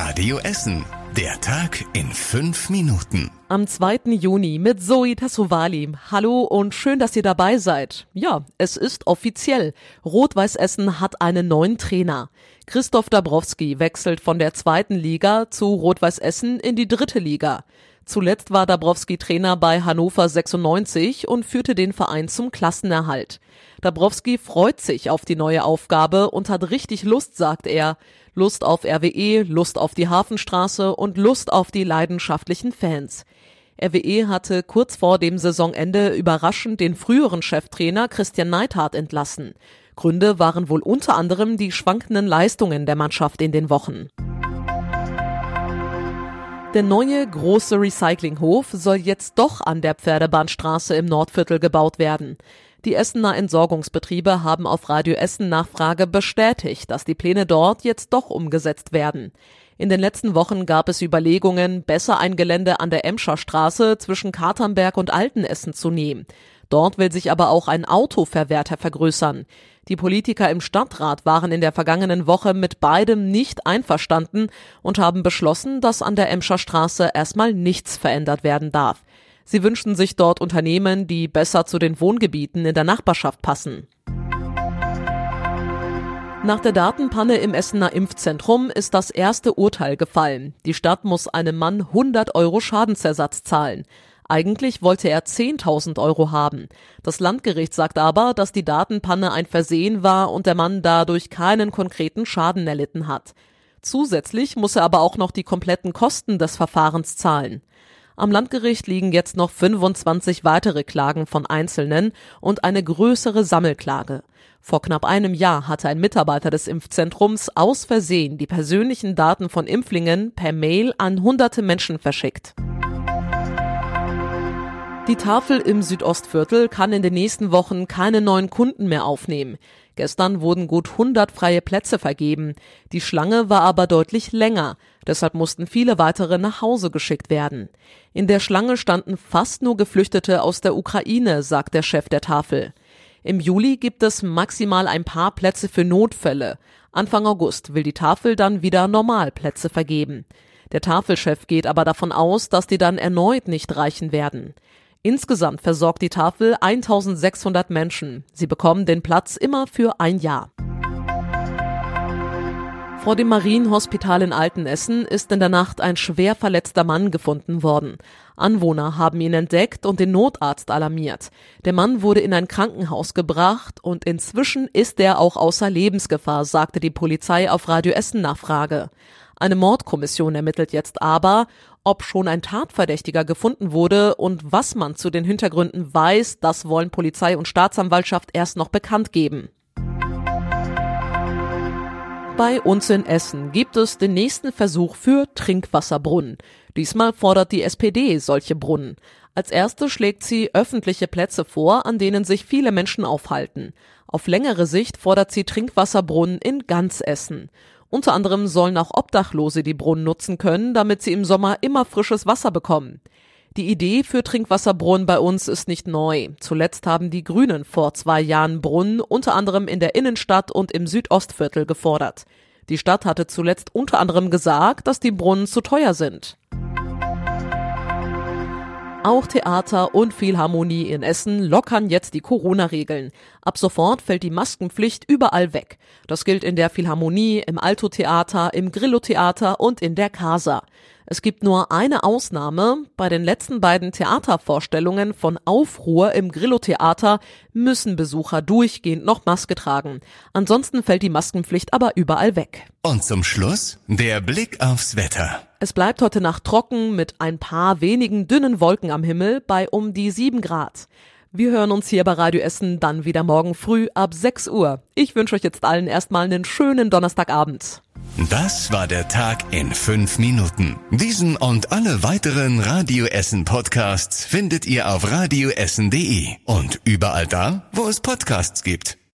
Radio Essen. Der Tag in fünf Minuten. Am 2. Juni mit Zoe Tassovali. Hallo und schön, dass ihr dabei seid. Ja, es ist offiziell. Rot-Weiß Essen hat einen neuen Trainer. Christoph Dabrowski wechselt von der zweiten Liga zu Rot-Weiß Essen in die dritte Liga. Zuletzt war Dabrowski Trainer bei Hannover 96 und führte den Verein zum Klassenerhalt. Dabrowski freut sich auf die neue Aufgabe und hat richtig Lust, sagt er. Lust auf RWE, Lust auf die Hafenstraße und Lust auf die leidenschaftlichen Fans. RWE hatte kurz vor dem Saisonende überraschend den früheren Cheftrainer Christian Neithardt entlassen. Gründe waren wohl unter anderem die schwankenden Leistungen der Mannschaft in den Wochen. Der neue große Recyclinghof soll jetzt doch an der Pferdebahnstraße im Nordviertel gebaut werden. Die Essener Entsorgungsbetriebe haben auf Radio Essen Nachfrage bestätigt, dass die Pläne dort jetzt doch umgesetzt werden. In den letzten Wochen gab es Überlegungen, besser ein Gelände an der Emscher Straße zwischen Katernberg und Altenessen zu nehmen. Dort will sich aber auch ein Autoverwerter vergrößern. Die Politiker im Stadtrat waren in der vergangenen Woche mit beidem nicht einverstanden und haben beschlossen, dass an der Emscher Straße erstmal nichts verändert werden darf. Sie wünschen sich dort Unternehmen, die besser zu den Wohngebieten in der Nachbarschaft passen. Nach der Datenpanne im Essener Impfzentrum ist das erste Urteil gefallen. Die Stadt muss einem Mann 100 Euro Schadensersatz zahlen. Eigentlich wollte er 10.000 Euro haben. Das Landgericht sagt aber, dass die Datenpanne ein Versehen war und der Mann dadurch keinen konkreten Schaden erlitten hat. Zusätzlich muss er aber auch noch die kompletten Kosten des Verfahrens zahlen. Am Landgericht liegen jetzt noch 25 weitere Klagen von Einzelnen und eine größere Sammelklage. Vor knapp einem Jahr hatte ein Mitarbeiter des Impfzentrums aus Versehen die persönlichen Daten von Impflingen per Mail an hunderte Menschen verschickt. Die Tafel im Südostviertel kann in den nächsten Wochen keine neuen Kunden mehr aufnehmen. Gestern wurden gut 100 freie Plätze vergeben. Die Schlange war aber deutlich länger. Deshalb mussten viele weitere nach Hause geschickt werden. In der Schlange standen fast nur Geflüchtete aus der Ukraine, sagt der Chef der Tafel. Im Juli gibt es maximal ein paar Plätze für Notfälle. Anfang August will die Tafel dann wieder Normalplätze vergeben. Der Tafelchef geht aber davon aus, dass die dann erneut nicht reichen werden. Insgesamt versorgt die Tafel 1600 Menschen. Sie bekommen den Platz immer für ein Jahr. Vor dem Marienhospital in Altenessen ist in der Nacht ein schwer verletzter Mann gefunden worden. Anwohner haben ihn entdeckt und den Notarzt alarmiert. Der Mann wurde in ein Krankenhaus gebracht und inzwischen ist er auch außer Lebensgefahr, sagte die Polizei auf Radio Essen Nachfrage. Eine Mordkommission ermittelt jetzt aber, ob schon ein Tatverdächtiger gefunden wurde und was man zu den Hintergründen weiß, das wollen Polizei und Staatsanwaltschaft erst noch bekannt geben. Bei uns in Essen gibt es den nächsten Versuch für Trinkwasserbrunnen. Diesmal fordert die SPD solche Brunnen. Als erste schlägt sie öffentliche Plätze vor, an denen sich viele Menschen aufhalten. Auf längere Sicht fordert sie Trinkwasserbrunnen in ganz Essen. Unter anderem sollen auch Obdachlose die Brunnen nutzen können, damit sie im Sommer immer frisches Wasser bekommen. Die Idee für Trinkwasserbrunnen bei uns ist nicht neu. Zuletzt haben die Grünen vor zwei Jahren Brunnen unter anderem in der Innenstadt und im Südostviertel gefordert. Die Stadt hatte zuletzt unter anderem gesagt, dass die Brunnen zu teuer sind. Auch Theater und Philharmonie in Essen lockern jetzt die Corona-Regeln. Ab sofort fällt die Maskenpflicht überall weg. Das gilt in der Philharmonie, im Alto-Theater, im Grillo-Theater und in der Casa. Es gibt nur eine Ausnahme. Bei den letzten beiden Theatervorstellungen von Aufruhr im Grillo-Theater müssen Besucher durchgehend noch Maske tragen. Ansonsten fällt die Maskenpflicht aber überall weg. Und zum Schluss der Blick aufs Wetter. Es bleibt heute Nacht trocken mit ein paar wenigen dünnen Wolken am Himmel bei um die sieben Grad. Wir hören uns hier bei Radio Essen dann wieder morgen früh ab 6 Uhr. Ich wünsche euch jetzt allen erstmal einen schönen Donnerstagabend. Das war der Tag in fünf Minuten. Diesen und alle weiteren Radio Essen Podcasts findet ihr auf radioessen.de und überall da, wo es Podcasts gibt.